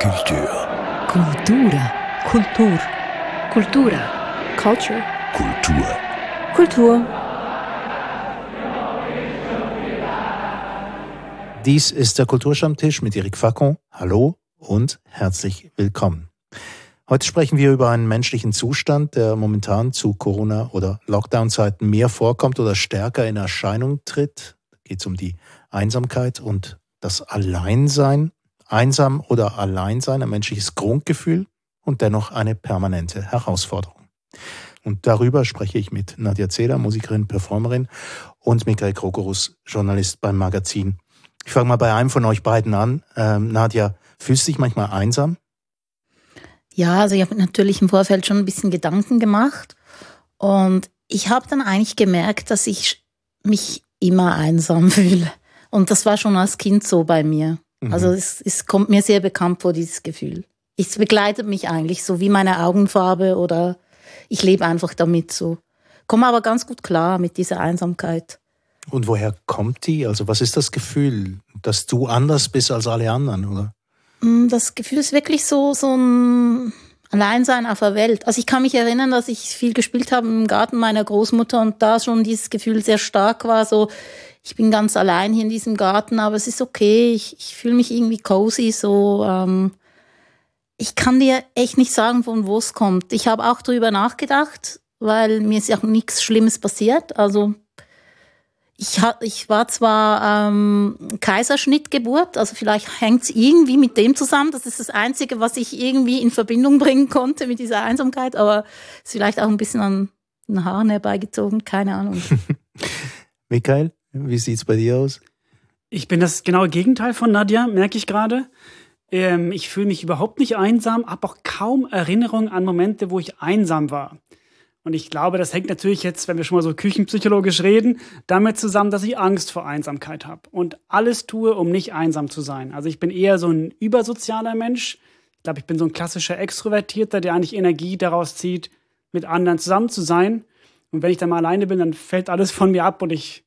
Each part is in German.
Kultur. Kultura. Kultur. Kultura. Culture. Kultur. Kultur. Dies ist der Kulturstammtisch mit Erik Facon. Hallo und herzlich willkommen. Heute sprechen wir über einen menschlichen Zustand, der momentan zu Corona- oder Lockdown-Zeiten mehr vorkommt oder stärker in Erscheinung tritt. Da geht es um die Einsamkeit und das Alleinsein. Einsam oder Alleinsein, ein menschliches Grundgefühl und dennoch eine permanente Herausforderung. Und darüber spreche ich mit Nadja Zeder, Musikerin, Performerin und Michael Krokorus, Journalist beim Magazin. Ich fange mal bei einem von euch beiden an. Ähm, Nadja, fühlst du dich manchmal einsam? Ja, also ich habe natürlich im Vorfeld schon ein bisschen Gedanken gemacht und ich habe dann eigentlich gemerkt, dass ich mich immer einsam fühle. Und das war schon als Kind so bei mir. Mhm. Also es, es kommt mir sehr bekannt vor, dieses Gefühl. Es begleitet mich eigentlich so wie meine Augenfarbe oder ich lebe einfach damit so. Komme aber ganz gut klar mit dieser Einsamkeit. Und woher kommt die? Also was ist das Gefühl, dass du anders bist als alle anderen, oder? Mm, das Gefühl ist wirklich so, so ein Alleinsein auf der Welt. Also ich kann mich erinnern, dass ich viel gespielt habe im Garten meiner Großmutter und da schon dieses Gefühl sehr stark war, so ich bin ganz allein hier in diesem Garten, aber es ist okay, ich, ich fühle mich irgendwie cozy, so ähm, ich kann dir echt nicht sagen, von wo es kommt. Ich habe auch darüber nachgedacht, weil mir ist ja auch nichts Schlimmes passiert. Also ich, ich war zwar ähm, Kaiserschnittgeburt, also vielleicht hängt es irgendwie mit dem zusammen. Das ist das Einzige, was ich irgendwie in Verbindung bringen konnte mit dieser Einsamkeit, aber ist vielleicht auch ein bisschen an den Haaren herbeigezogen, keine Ahnung. Michael, wie sieht es bei dir aus? Ich bin das genaue Gegenteil von Nadja, merke ich gerade. Ähm, ich fühle mich überhaupt nicht einsam, habe auch kaum Erinnerungen an Momente, wo ich einsam war. Und ich glaube, das hängt natürlich jetzt, wenn wir schon mal so küchenpsychologisch reden, damit zusammen, dass ich Angst vor Einsamkeit habe und alles tue, um nicht einsam zu sein. Also ich bin eher so ein übersozialer Mensch. Ich glaube, ich bin so ein klassischer Extrovertierter, der eigentlich Energie daraus zieht, mit anderen zusammen zu sein. Und wenn ich dann mal alleine bin, dann fällt alles von mir ab und ich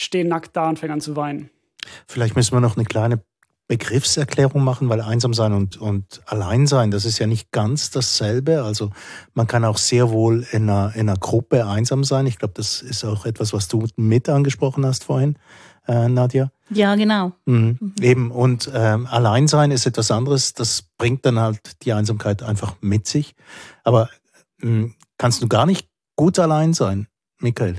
stehe nackt da und fange an zu weinen. Vielleicht müssen wir noch eine kleine Begriffserklärung machen, weil einsam sein und, und allein sein, das ist ja nicht ganz dasselbe. Also man kann auch sehr wohl in einer, in einer Gruppe einsam sein. Ich glaube, das ist auch etwas, was du mit angesprochen hast vorhin, äh, Nadja. Ja, genau. Mhm. Mhm. Eben, und ähm, allein sein ist etwas anderes. Das bringt dann halt die Einsamkeit einfach mit sich. Aber ähm, kannst du gar nicht gut allein sein, Michael?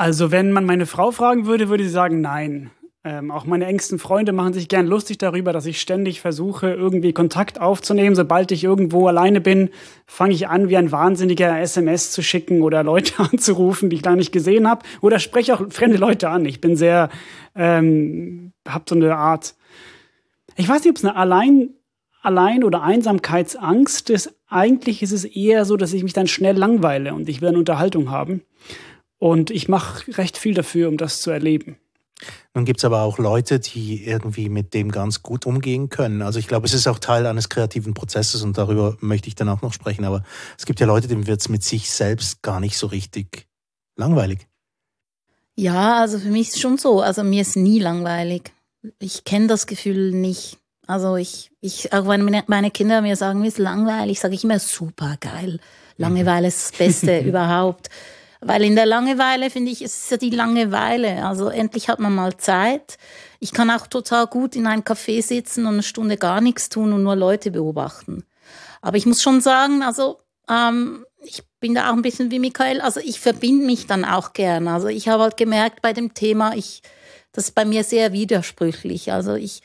Also wenn man meine Frau fragen würde, würde sie sagen, nein. Ähm, auch meine engsten Freunde machen sich gern lustig darüber, dass ich ständig versuche, irgendwie Kontakt aufzunehmen. Sobald ich irgendwo alleine bin, fange ich an, wie ein Wahnsinniger SMS zu schicken oder Leute anzurufen, die ich gar nicht gesehen habe. Oder spreche auch fremde Leute an. Ich bin sehr, ähm, habe so eine Art, ich weiß nicht, ob es eine Allein, Allein- oder Einsamkeitsangst ist. Eigentlich ist es eher so, dass ich mich dann schnell langweile und ich will eine Unterhaltung haben. Und ich mache recht viel dafür, um das zu erleben. Nun gibt es aber auch Leute, die irgendwie mit dem ganz gut umgehen können. Also ich glaube, es ist auch Teil eines kreativen Prozesses und darüber möchte ich dann auch noch sprechen. Aber es gibt ja Leute, denen wird es mit sich selbst gar nicht so richtig langweilig. Ja, also für mich ist es schon so. Also mir ist nie langweilig. Ich kenne das Gefühl nicht. Also ich, ich, auch wenn meine Kinder mir sagen, mir ist langweilig, sage ich immer super geil. Langeweile ist das Beste überhaupt. Weil in der Langeweile, finde ich, ist es ja die Langeweile. Also endlich hat man mal Zeit. Ich kann auch total gut in einem Café sitzen und eine Stunde gar nichts tun und nur Leute beobachten. Aber ich muss schon sagen, also ähm, ich bin da auch ein bisschen wie Michael. Also ich verbinde mich dann auch gern. Also ich habe halt gemerkt bei dem Thema, ich, das ist bei mir sehr widersprüchlich. Also ich,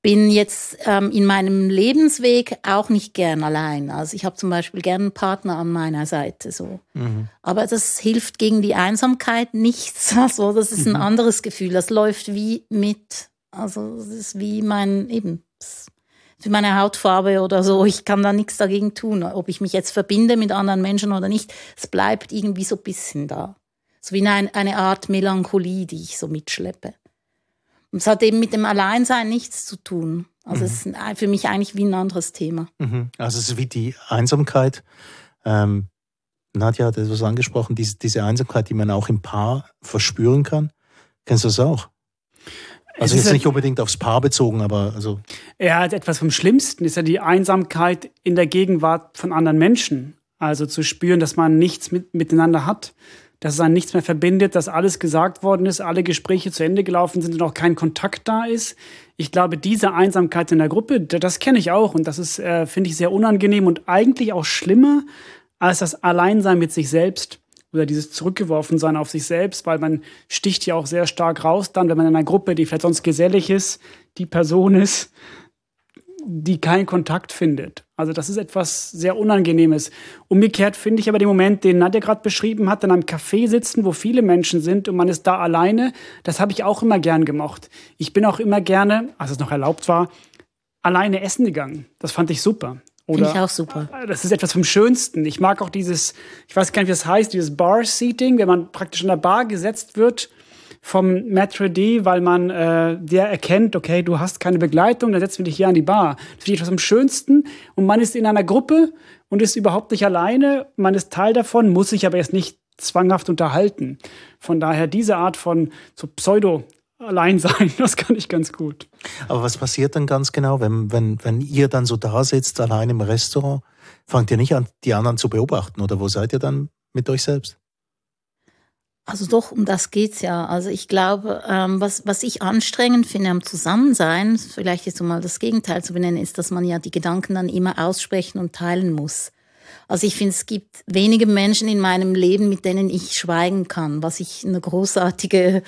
bin jetzt ähm, in meinem Lebensweg auch nicht gern allein. Also ich habe zum Beispiel gern einen Partner an meiner Seite so. Mhm. Aber das hilft gegen die Einsamkeit nichts. Also das ist ein mhm. anderes Gefühl. Das läuft wie mit. Also das ist wie mein eben für meine Hautfarbe oder so. Ich kann da nichts dagegen tun, ob ich mich jetzt verbinde mit anderen Menschen oder nicht. Es bleibt irgendwie so ein bisschen da. So wie eine, eine Art Melancholie, die ich so mitschleppe. Und es hat eben mit dem Alleinsein nichts zu tun. Also mhm. es ist für mich eigentlich wie ein anderes Thema. Mhm. Also es ist wie die Einsamkeit. Ähm, Nadja hat etwas angesprochen, diese, diese Einsamkeit, die man auch im Paar verspüren kann. Kennst du das auch? Also jetzt nicht unbedingt aufs Paar bezogen, aber also. Ja, etwas vom Schlimmsten ist ja die Einsamkeit in der Gegenwart von anderen Menschen. Also zu spüren, dass man nichts mit, miteinander hat, dass es einen nichts mehr verbindet, dass alles gesagt worden ist, alle Gespräche zu Ende gelaufen sind und auch kein Kontakt da ist. Ich glaube, diese Einsamkeit in der Gruppe, das kenne ich auch und das ist, äh, finde ich, sehr unangenehm und eigentlich auch schlimmer als das Alleinsein mit sich selbst oder dieses Zurückgeworfensein auf sich selbst, weil man sticht ja auch sehr stark raus dann, wenn man in einer Gruppe, die vielleicht sonst gesellig ist, die Person ist, die keinen Kontakt findet. Also das ist etwas sehr Unangenehmes. Umgekehrt finde ich aber den Moment, den Nadja gerade beschrieben hat, in einem Café sitzen, wo viele Menschen sind und man ist da alleine, das habe ich auch immer gern gemocht. Ich bin auch immer gerne, als es noch erlaubt war, alleine essen gegangen. Das fand ich super. Finde ich auch super. Das ist etwas vom Schönsten. Ich mag auch dieses, ich weiß gar nicht, wie das heißt, dieses Bar-Seating, wenn man praktisch in der Bar gesetzt wird vom Maitre D, weil man äh, der erkennt, okay, du hast keine Begleitung, dann setzen wir dich hier an die Bar. Das finde ich etwas am schönsten. Und man ist in einer Gruppe und ist überhaupt nicht alleine. Man ist Teil davon, muss sich aber jetzt nicht zwanghaft unterhalten. Von daher diese Art von so Pseudo allein sein. Das kann ich ganz gut. Aber was passiert dann ganz genau, wenn, wenn, wenn ihr dann so da sitzt, allein im Restaurant? Fangt ihr nicht an, die anderen zu beobachten oder wo seid ihr dann mit euch selbst? Also doch, um das geht's ja. Also ich glaube, ähm, was, was ich anstrengend finde am Zusammensein, vielleicht jetzt um mal das Gegenteil zu benennen, ist, dass man ja die Gedanken dann immer aussprechen und teilen muss. Also ich finde, es gibt wenige Menschen in meinem Leben, mit denen ich schweigen kann, was ich eine großartige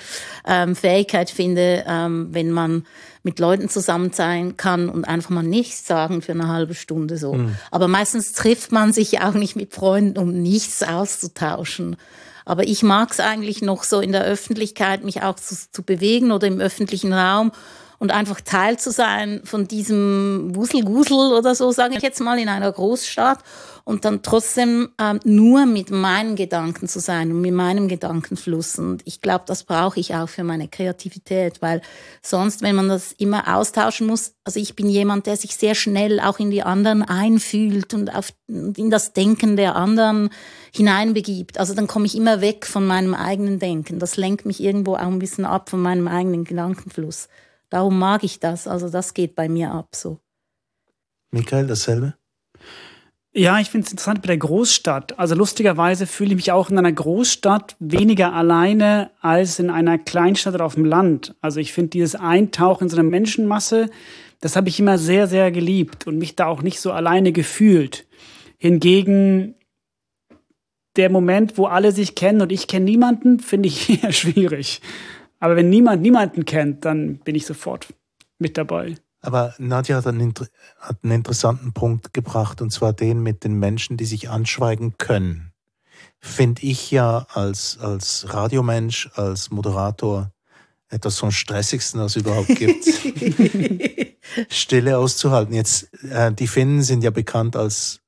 ähm, Fähigkeit finde, ähm, wenn man mit Leuten zusammen sein kann und einfach mal nichts sagen für eine halbe Stunde so. Mhm. Aber meistens trifft man sich auch nicht mit Freunden, um nichts auszutauschen. Aber ich mag es eigentlich noch so in der Öffentlichkeit, mich auch zu, zu bewegen oder im öffentlichen Raum und einfach Teil zu sein von diesem Wuselgusel oder so, sage ich jetzt mal, in einer Großstadt und dann trotzdem ähm, nur mit meinen Gedanken zu sein und mit meinem Gedankenfluss. Und ich glaube, das brauche ich auch für meine Kreativität, weil sonst, wenn man das immer austauschen muss, also ich bin jemand, der sich sehr schnell auch in die anderen einfühlt und auf, in das Denken der anderen hineinbegibt. Also dann komme ich immer weg von meinem eigenen Denken. Das lenkt mich irgendwo auch ein bisschen ab von meinem eigenen Gedankenfluss. Darum mag ich das. Also das geht bei mir ab so. Michael, dasselbe? Ja, ich finde es interessant bei der Großstadt. Also lustigerweise fühle ich mich auch in einer Großstadt weniger alleine als in einer Kleinstadt oder auf dem Land. Also ich finde dieses Eintauchen in so eine Menschenmasse, das habe ich immer sehr, sehr geliebt und mich da auch nicht so alleine gefühlt. Hingegen der Moment, wo alle sich kennen und ich kenne niemanden, finde ich eher schwierig. Aber wenn niemand niemanden kennt, dann bin ich sofort mit dabei. Aber Nadja hat einen, hat einen interessanten Punkt gebracht, und zwar den mit den Menschen, die sich anschweigen können. Finde ich ja als, als Radiomensch, als Moderator etwas vom Stressigsten, was es überhaupt gibt. Stille auszuhalten. Jetzt, äh, die Finnen sind ja bekannt als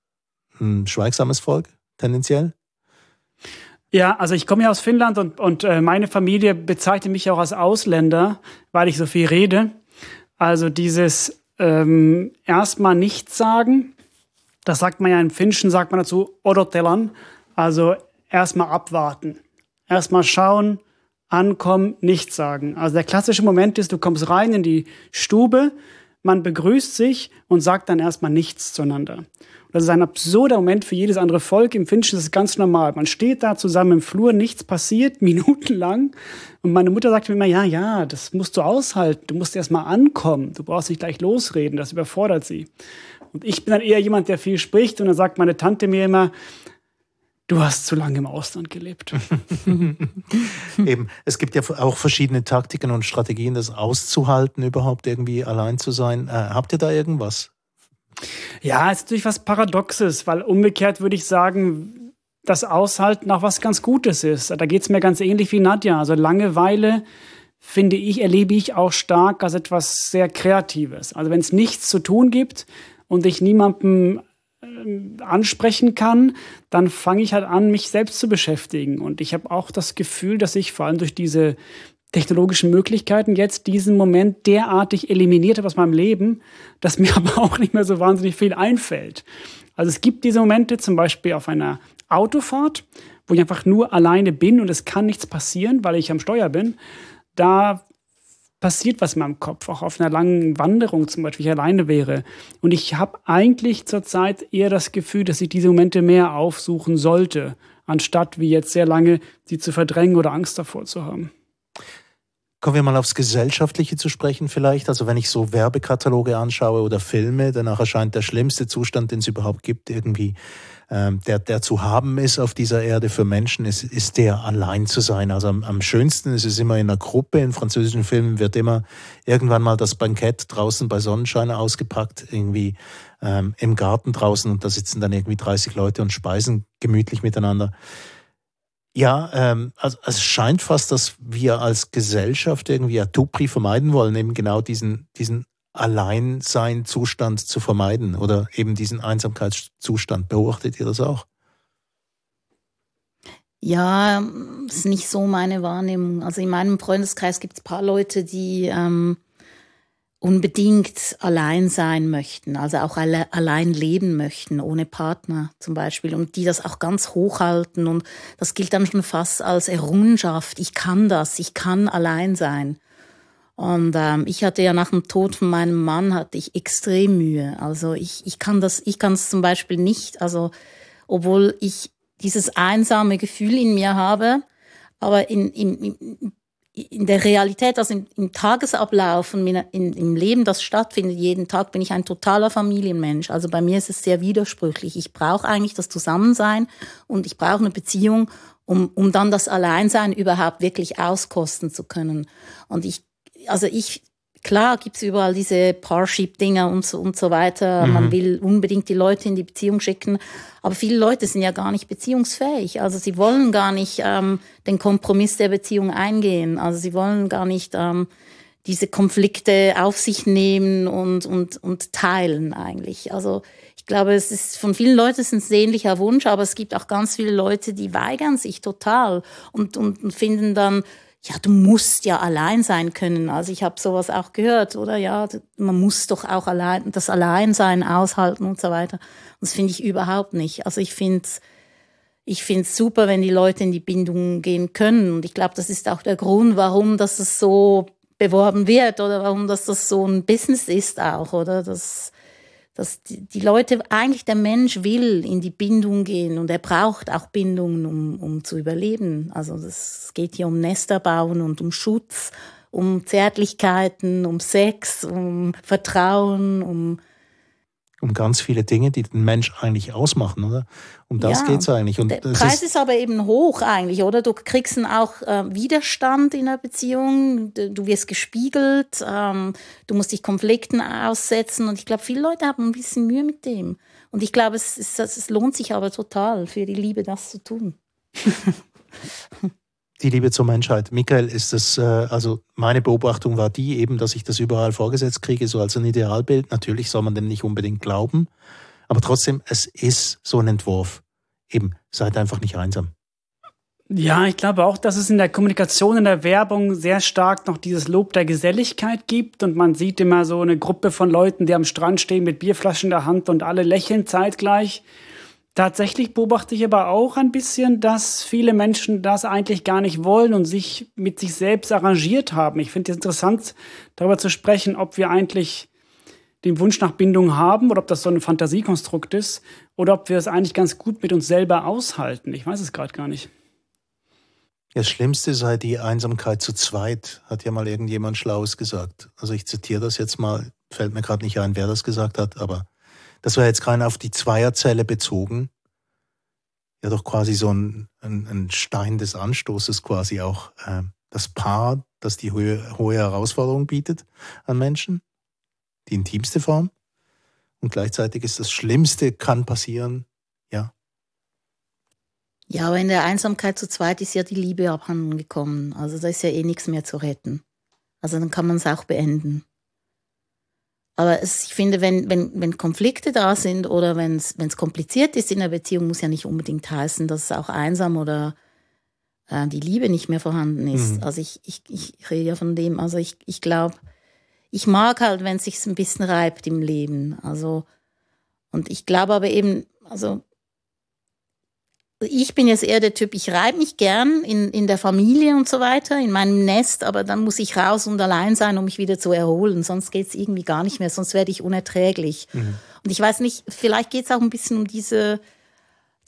ein schweigsames Volk, tendenziell. Ja, also ich komme ja aus Finnland und, und äh, meine Familie bezeichnet mich auch als Ausländer, weil ich so viel rede. Also dieses ähm, erstmal nichts sagen, das sagt man ja im Finnischen, sagt man dazu odotelan, also erstmal abwarten. Erstmal schauen, ankommen, nichts sagen. Also der klassische Moment ist, du kommst rein in die Stube, man begrüßt sich und sagt dann erstmal nichts zueinander. Das ist ein absurder Moment für jedes andere Volk. Im Finnischen ist es ganz normal. Man steht da zusammen im Flur, nichts passiert, minutenlang. Und meine Mutter sagt mir immer, ja, ja, das musst du aushalten. Du musst erst mal ankommen. Du brauchst nicht gleich losreden. Das überfordert sie. Und ich bin dann eher jemand, der viel spricht. Und dann sagt meine Tante mir immer, Du hast zu lange im Ausland gelebt. Eben, es gibt ja auch verschiedene Taktiken und Strategien, das auszuhalten, überhaupt irgendwie allein zu sein. Äh, habt ihr da irgendwas? Ja, es ist natürlich was Paradoxes, weil umgekehrt würde ich sagen, das Aushalten auch was ganz Gutes ist. Da geht es mir ganz ähnlich wie Nadja. Also Langeweile, finde ich, erlebe ich auch stark als etwas sehr Kreatives. Also wenn es nichts zu tun gibt und ich niemandem ansprechen kann, dann fange ich halt an, mich selbst zu beschäftigen. Und ich habe auch das Gefühl, dass ich vor allem durch diese technologischen Möglichkeiten jetzt diesen Moment derartig eliminiert habe aus meinem Leben, dass mir aber auch nicht mehr so wahnsinnig viel einfällt. Also es gibt diese Momente zum Beispiel auf einer Autofahrt, wo ich einfach nur alleine bin und es kann nichts passieren, weil ich am Steuer bin. Da passiert was in meinem Kopf, auch auf einer langen Wanderung zum Beispiel, ich alleine wäre. Und ich habe eigentlich zurzeit eher das Gefühl, dass ich diese Momente mehr aufsuchen sollte, anstatt wie jetzt sehr lange sie zu verdrängen oder Angst davor zu haben. Kommen wir mal aufs Gesellschaftliche zu sprechen vielleicht. Also wenn ich so Werbekataloge anschaue oder Filme, danach erscheint der schlimmste Zustand, den es überhaupt gibt, irgendwie der, der zu haben ist auf dieser Erde für Menschen, ist, ist der allein zu sein. Also am, am schönsten ist es immer in einer Gruppe. In französischen Filmen wird immer irgendwann mal das Bankett draußen bei Sonnenschein ausgepackt, irgendwie ähm, im Garten draußen und da sitzen dann irgendwie 30 Leute und speisen gemütlich miteinander. Ja, ähm, also, es scheint fast, dass wir als Gesellschaft irgendwie Atupri vermeiden wollen, eben genau diesen, diesen Alleinsein-Zustand zu vermeiden oder eben diesen Einsamkeitszustand. Beobachtet ihr das auch? Ja, ist nicht so meine Wahrnehmung. Also in meinem Freundeskreis gibt es ein paar Leute, die ähm, unbedingt allein sein möchten, also auch alle, allein leben möchten, ohne Partner zum Beispiel, und die das auch ganz hochhalten. Und das gilt dann schon fast als Errungenschaft. Ich kann das, ich kann allein sein. Und ähm, ich hatte ja nach dem Tod von meinem Mann hatte ich extrem Mühe. Also ich, ich kann das, ich kann es zum Beispiel nicht. Also obwohl ich dieses einsame Gefühl in mir habe, aber in, in, in der Realität, also im, im Tagesablauf und in, im Leben, das stattfindet, jeden Tag bin ich ein totaler Familienmensch. Also bei mir ist es sehr widersprüchlich. Ich brauche eigentlich das Zusammensein und ich brauche eine Beziehung, um, um dann das Alleinsein überhaupt wirklich auskosten zu können. Und ich, also ich klar gibt's überall diese Parship-Dinger und so, und so weiter. Mhm. Man will unbedingt die Leute in die Beziehung schicken. Aber viele Leute sind ja gar nicht beziehungsfähig. Also sie wollen gar nicht ähm, den Kompromiss der Beziehung eingehen. Also sie wollen gar nicht ähm, diese Konflikte auf sich nehmen und, und, und teilen eigentlich. Also ich glaube, es ist von vielen Leuten ist ein sehnlicher Wunsch, aber es gibt auch ganz viele Leute, die weigern sich total und, und, und finden dann ja, du musst ja allein sein können. Also ich habe sowas auch gehört, oder? Ja, man muss doch auch allein das Alleinsein aushalten und so weiter. Und das finde ich überhaupt nicht. Also ich finde ich finde es super, wenn die Leute in die Bindung gehen können. Und ich glaube, das ist auch der Grund, warum das so beworben wird oder warum das, das so ein Business ist auch, oder? Das, dass die, die, Leute, eigentlich der Mensch will in die Bindung gehen und er braucht auch Bindungen, um, um zu überleben. Also es geht hier um Nester bauen und um Schutz, um Zärtlichkeiten, um Sex, um Vertrauen, um um ganz viele Dinge, die den Mensch eigentlich ausmachen, oder? Um das ja, geht's eigentlich. Und der Preis ist, ist, aber eben hoch eigentlich, oder? Du kriegst dann auch äh, Widerstand in der Beziehung, du wirst gespiegelt, ähm, du musst dich Konflikten aussetzen und ich glaube, viele Leute haben ein bisschen Mühe mit dem. Und ich glaube, es, es, es lohnt sich aber total für die Liebe, das zu tun. die Liebe zur Menschheit. Michael, ist das, äh, also meine Beobachtung war die eben, dass ich das überall vorgesetzt kriege, so als ein Idealbild. Natürlich soll man dem nicht unbedingt glauben, aber trotzdem, es ist so ein Entwurf. Eben, seid einfach nicht einsam. Ja, ich glaube auch, dass es in der Kommunikation, in der Werbung sehr stark noch dieses Lob der Geselligkeit gibt und man sieht immer so eine Gruppe von Leuten, die am Strand stehen mit Bierflaschen in der Hand und alle lächeln zeitgleich. Tatsächlich beobachte ich aber auch ein bisschen, dass viele Menschen das eigentlich gar nicht wollen und sich mit sich selbst arrangiert haben. Ich finde es interessant, darüber zu sprechen, ob wir eigentlich den Wunsch nach Bindung haben oder ob das so ein Fantasiekonstrukt ist oder ob wir es eigentlich ganz gut mit uns selber aushalten. Ich weiß es gerade gar nicht. Das Schlimmste sei die Einsamkeit zu zweit, hat ja mal irgendjemand Schlaues gesagt. Also ich zitiere das jetzt mal, fällt mir gerade nicht ein, wer das gesagt hat, aber das war jetzt rein auf die Zweierzelle bezogen. Ja, doch quasi so ein, ein, ein Stein des Anstoßes quasi auch äh, das Paar, das die hohe, hohe Herausforderung bietet an Menschen, die intimste Form. Und gleichzeitig ist das Schlimmste, kann passieren, ja. Ja, aber in der Einsamkeit zu zweit ist ja die Liebe abhanden gekommen. Also da ist ja eh nichts mehr zu retten. Also dann kann man es auch beenden. Aber es, ich finde, wenn, wenn, wenn Konflikte da sind oder wenn es kompliziert ist in der Beziehung, muss ja nicht unbedingt heißen, dass es auch einsam oder äh, die Liebe nicht mehr vorhanden ist. Mhm. Also ich, ich, ich rede ja von dem. Also ich, ich glaube, ich mag halt, wenn es sich ein bisschen reibt im Leben. Also, und ich glaube aber eben, also ich bin jetzt eher der Typ, ich reibe mich gern in, in der Familie und so weiter, in meinem Nest, aber dann muss ich raus und allein sein, um mich wieder zu erholen. Sonst geht es irgendwie gar nicht mehr, sonst werde ich unerträglich. Mhm. Und ich weiß nicht, vielleicht geht es auch ein bisschen um diese,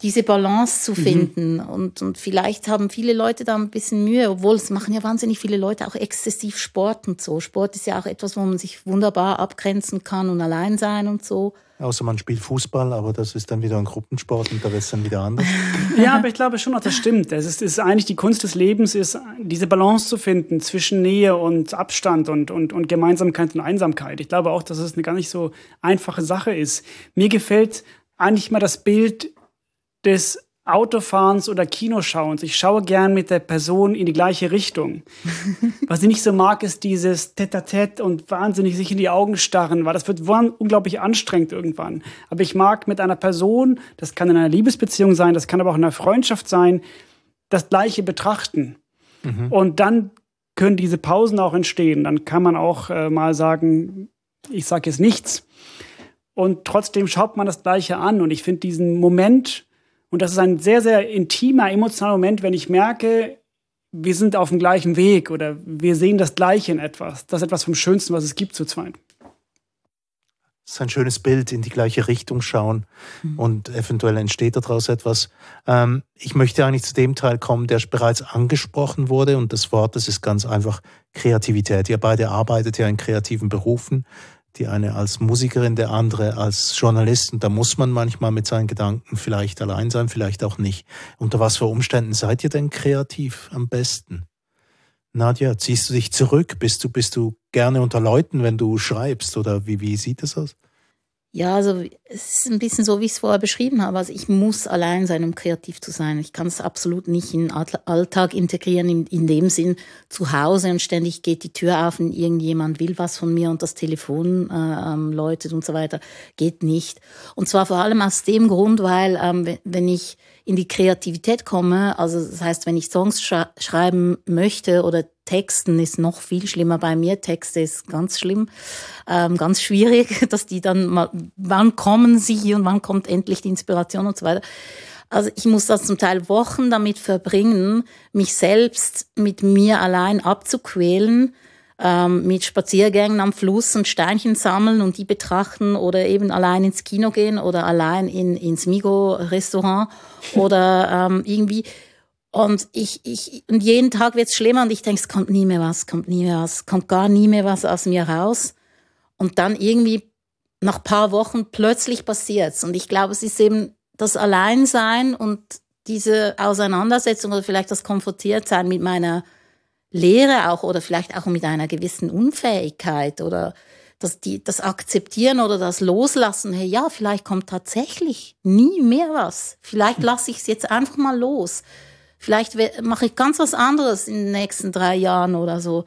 diese Balance zu mhm. finden. Mhm. Und, und vielleicht haben viele Leute da ein bisschen Mühe, obwohl es machen ja wahnsinnig viele Leute auch exzessiv Sport und so. Sport ist ja auch etwas, wo man sich wunderbar abgrenzen kann und allein sein und so. Außer man spielt Fußball, aber das ist dann wieder ein Gruppensport und da wird es dann wieder anders. ja, aber ich glaube schon, dass das stimmt. Es ist, ist, eigentlich die Kunst des Lebens, ist diese Balance zu finden zwischen Nähe und Abstand und, und, und Gemeinsamkeit und Einsamkeit. Ich glaube auch, dass es eine gar nicht so einfache Sache ist. Mir gefällt eigentlich mal das Bild des Autofahrens oder Kinoschauens. Ich schaue gern mit der Person in die gleiche Richtung. Was ich nicht so mag, ist dieses Tete-a-Tete und wahnsinnig sich in die Augen starren, weil das wird unglaublich anstrengend irgendwann. Aber ich mag mit einer Person, das kann in einer Liebesbeziehung sein, das kann aber auch in einer Freundschaft sein, das Gleiche betrachten. Mhm. Und dann können diese Pausen auch entstehen. Dann kann man auch äh, mal sagen, ich sage jetzt nichts. Und trotzdem schaut man das Gleiche an. Und ich finde diesen Moment, und das ist ein sehr, sehr intimer, emotionaler Moment, wenn ich merke, wir sind auf dem gleichen Weg oder wir sehen das Gleiche in etwas. Das ist etwas vom Schönsten, was es gibt zu zweit. Das ist ein schönes Bild, in die gleiche Richtung schauen mhm. und eventuell entsteht daraus etwas. Ähm, ich möchte eigentlich zu dem Teil kommen, der bereits angesprochen wurde und das Wort, das ist ganz einfach Kreativität. Ihr beide arbeitet ja in kreativen Berufen die eine als Musikerin, der andere als Journalist. Und da muss man manchmal mit seinen Gedanken vielleicht allein sein, vielleicht auch nicht. Unter was für Umständen seid ihr denn kreativ am besten? Nadja, ziehst du dich zurück? Bist du, bist du gerne unter Leuten, wenn du schreibst? Oder wie, wie sieht es aus? Ja, also es ist ein bisschen so, wie ich es vorher beschrieben habe. Also ich muss allein sein, um kreativ zu sein. Ich kann es absolut nicht in Alltag integrieren, in, in dem Sinn zu Hause und ständig geht die Tür auf und irgendjemand will was von mir und das Telefon äh, ähm, läutet und so weiter. Geht nicht. Und zwar vor allem aus dem Grund, weil ähm, wenn ich in die Kreativität komme, also das heißt, wenn ich Songs sch schreiben möchte oder Texten ist noch viel schlimmer bei mir. Texte ist ganz schlimm, ähm, ganz schwierig, dass die dann mal, wann kommen sie und wann kommt endlich die Inspiration und so weiter. Also ich muss das zum Teil Wochen damit verbringen, mich selbst mit mir allein abzuquälen, ähm, mit Spaziergängen am Fluss und Steinchen sammeln und die betrachten oder eben allein ins Kino gehen oder allein in, ins Migo-Restaurant oder ähm, irgendwie. Und ich, ich, und jeden Tag wird's schlimmer und ich denke, es kommt nie mehr was, kommt nie mehr was, kommt gar nie mehr was aus mir raus. Und dann irgendwie nach paar Wochen plötzlich passiert's. Und ich glaube, es ist eben das Alleinsein und diese Auseinandersetzung oder vielleicht das Konfrontiertsein mit meiner Lehre auch oder vielleicht auch mit einer gewissen Unfähigkeit oder das, die, das Akzeptieren oder das Loslassen, hey, ja, vielleicht kommt tatsächlich nie mehr was. Vielleicht lasse ich es jetzt einfach mal los. Vielleicht mache ich ganz was anderes in den nächsten drei Jahren oder so.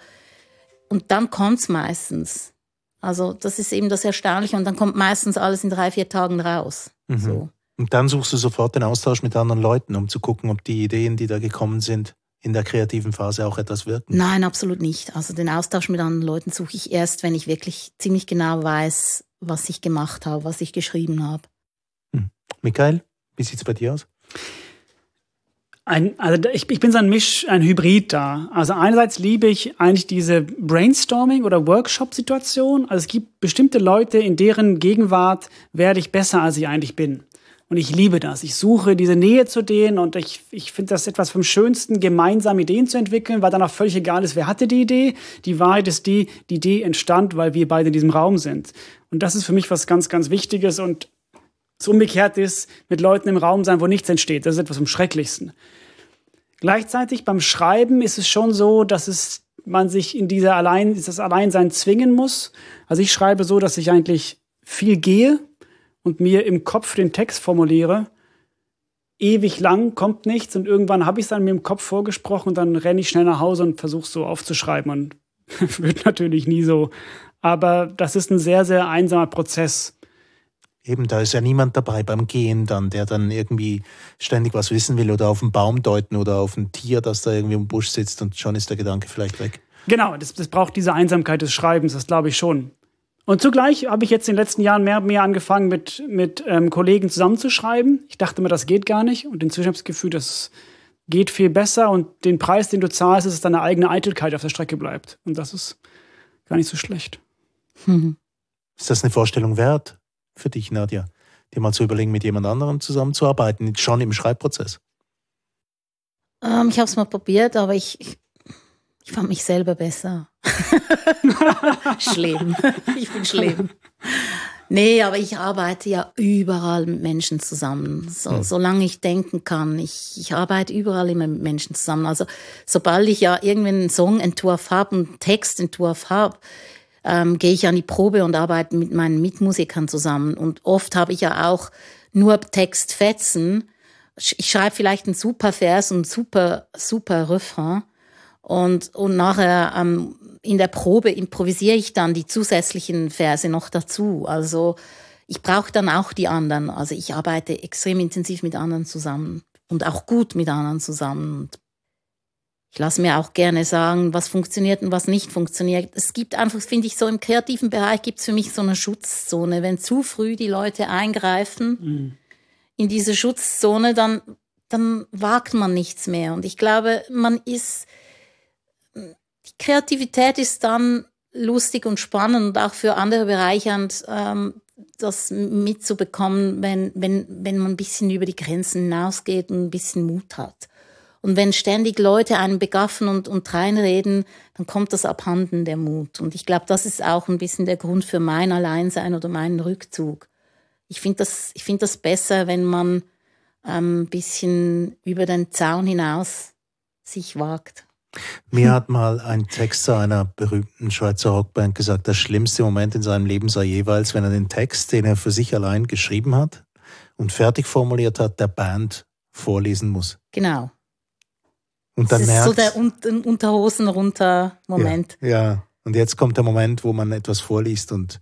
Und dann kommt es meistens. Also das ist eben das Erstaunliche und dann kommt meistens alles in drei, vier Tagen raus. Mhm. So. Und dann suchst du sofort den Austausch mit anderen Leuten, um zu gucken, ob die Ideen, die da gekommen sind, in der kreativen Phase auch etwas wirken? Nein, absolut nicht. Also den Austausch mit anderen Leuten suche ich erst, wenn ich wirklich ziemlich genau weiß, was ich gemacht habe, was ich geschrieben habe. Hm. Michael, wie sieht es bei dir aus? Ein, also ich, ich bin so ein Misch, ein Hybrid da. Also einerseits liebe ich eigentlich diese Brainstorming- oder Workshop-Situation. Also es gibt bestimmte Leute, in deren Gegenwart werde ich besser, als ich eigentlich bin. Und ich liebe das. Ich suche diese Nähe zu denen und ich, ich finde das etwas vom Schönsten, gemeinsam Ideen zu entwickeln, weil dann auch völlig egal ist, wer hatte die Idee. Die Wahrheit ist die, die Idee entstand, weil wir beide in diesem Raum sind. Und das ist für mich was ganz, ganz Wichtiges und es umgekehrt ist, mit Leuten im Raum sein, wo nichts entsteht. Das ist etwas vom Schrecklichsten. Gleichzeitig beim Schreiben ist es schon so, dass es man sich in dieser Allein, dieses Alleinsein zwingen muss. Also ich schreibe so, dass ich eigentlich viel gehe, und mir im Kopf den Text formuliere, ewig lang kommt nichts und irgendwann habe ich es dann mir im Kopf vorgesprochen und dann renne ich schnell nach Hause und versuche es so aufzuschreiben und wird natürlich nie so. Aber das ist ein sehr, sehr einsamer Prozess. Eben, da ist ja niemand dabei beim Gehen dann, der dann irgendwie ständig was wissen will oder auf einen Baum deuten oder auf ein Tier, das da irgendwie im Busch sitzt und schon ist der Gedanke vielleicht weg. Genau, das, das braucht diese Einsamkeit des Schreibens, das glaube ich schon. Und zugleich habe ich jetzt in den letzten Jahren mehr und mehr angefangen, mit, mit ähm, Kollegen zusammenzuschreiben. Ich dachte mir, das geht gar nicht. Und inzwischen habe ich das Gefühl, das geht viel besser. Und den Preis, den du zahlst, ist, dass deine eigene Eitelkeit auf der Strecke bleibt. Und das ist gar nicht so schlecht. Mhm. Ist das eine Vorstellung wert für dich, Nadja? Dir mal zu überlegen, mit jemand anderem zusammenzuarbeiten, schon im Schreibprozess? Ähm, ich habe es mal probiert, aber ich, ich, ich fand mich selber besser. schlimm. Ich bin schlimm. Nee, aber ich arbeite ja überall mit Menschen zusammen, so, hm. solange ich denken kann. Ich, ich arbeite überall immer mit Menschen zusammen. Also sobald ich ja irgendwie einen Songentwurf habe, einen Textentwurf habe, ähm, gehe ich an die Probe und arbeite mit meinen Mitmusikern zusammen. Und oft habe ich ja auch nur Textfetzen. Ich schreibe vielleicht einen super Vers und einen super, super Refrain. Und, und nachher ähm, in der Probe improvisiere ich dann die zusätzlichen Verse noch dazu. Also ich brauche dann auch die anderen. Also ich arbeite extrem intensiv mit anderen zusammen und auch gut mit anderen zusammen. Und ich lasse mir auch gerne sagen, was funktioniert und was nicht funktioniert. Es gibt einfach, finde ich, so im kreativen Bereich gibt es für mich so eine Schutzzone. Wenn zu früh die Leute eingreifen mhm. in diese Schutzzone, dann, dann wagt man nichts mehr. Und ich glaube, man ist Kreativität ist dann lustig und spannend und auch für andere bereichernd, ähm, das mitzubekommen, wenn, wenn, wenn man ein bisschen über die Grenzen hinausgeht und ein bisschen Mut hat. Und wenn ständig Leute einen begaffen und, und reinreden, dann kommt das abhanden der Mut. Und ich glaube, das ist auch ein bisschen der Grund für mein Alleinsein oder meinen Rückzug. Ich finde das, ich finde das besser, wenn man ähm, ein bisschen über den Zaun hinaus sich wagt. Mir hat mal ein Texter einer berühmten Schweizer Rockband gesagt, der schlimmste Moment in seinem Leben sei jeweils, wenn er den Text, den er für sich allein geschrieben hat und fertig formuliert hat, der Band vorlesen muss. Genau. Und dann das merkt, ist so der Un Unterhosen runter Moment. Ja, ja, und jetzt kommt der Moment, wo man etwas vorliest und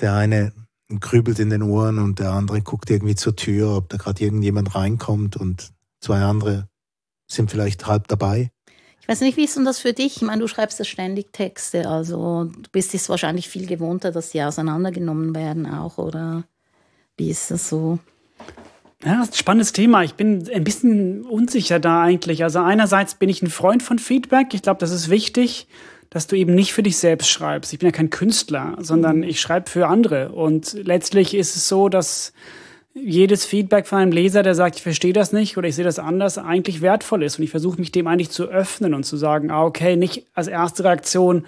der eine grübelt in den Ohren und der andere guckt irgendwie zur Tür, ob da gerade irgendjemand reinkommt und zwei andere sind vielleicht halb dabei weiß nicht, wie ist denn das für dich? Ich meine, du schreibst ja ständig Texte, also du bist es wahrscheinlich viel gewohnter, dass sie auseinandergenommen werden auch, oder wie ist das so? Ja, das ist ein spannendes Thema. Ich bin ein bisschen unsicher da eigentlich. Also einerseits bin ich ein Freund von Feedback. Ich glaube, das ist wichtig, dass du eben nicht für dich selbst schreibst. Ich bin ja kein Künstler, sondern mhm. ich schreibe für andere. Und letztlich ist es so, dass jedes Feedback von einem Leser, der sagt, ich verstehe das nicht oder ich sehe das anders, eigentlich wertvoll ist. Und ich versuche mich dem eigentlich zu öffnen und zu sagen, ah, okay, nicht als erste Reaktion,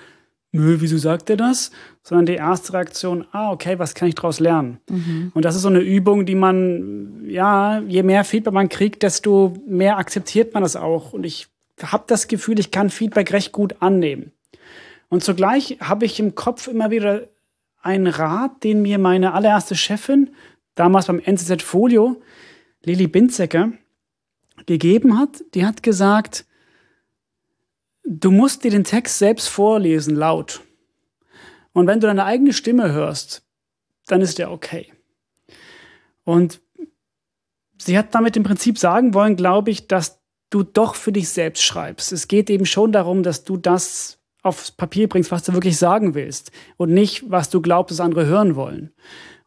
nö, wieso sagt er das? Sondern die erste Reaktion, ah, okay, was kann ich daraus lernen? Mhm. Und das ist so eine Übung, die man, ja, je mehr Feedback man kriegt, desto mehr akzeptiert man das auch. Und ich habe das Gefühl, ich kann Feedback recht gut annehmen. Und zugleich habe ich im Kopf immer wieder einen Rat, den mir meine allererste Chefin damals beim NZZ Folio Lili Binzecker gegeben hat. Die hat gesagt, du musst dir den Text selbst vorlesen, laut. Und wenn du deine eigene Stimme hörst, dann ist der okay. Und sie hat damit im Prinzip sagen wollen, glaube ich, dass du doch für dich selbst schreibst. Es geht eben schon darum, dass du das aufs Papier bringst, was du wirklich sagen willst und nicht, was du glaubst, dass andere hören wollen.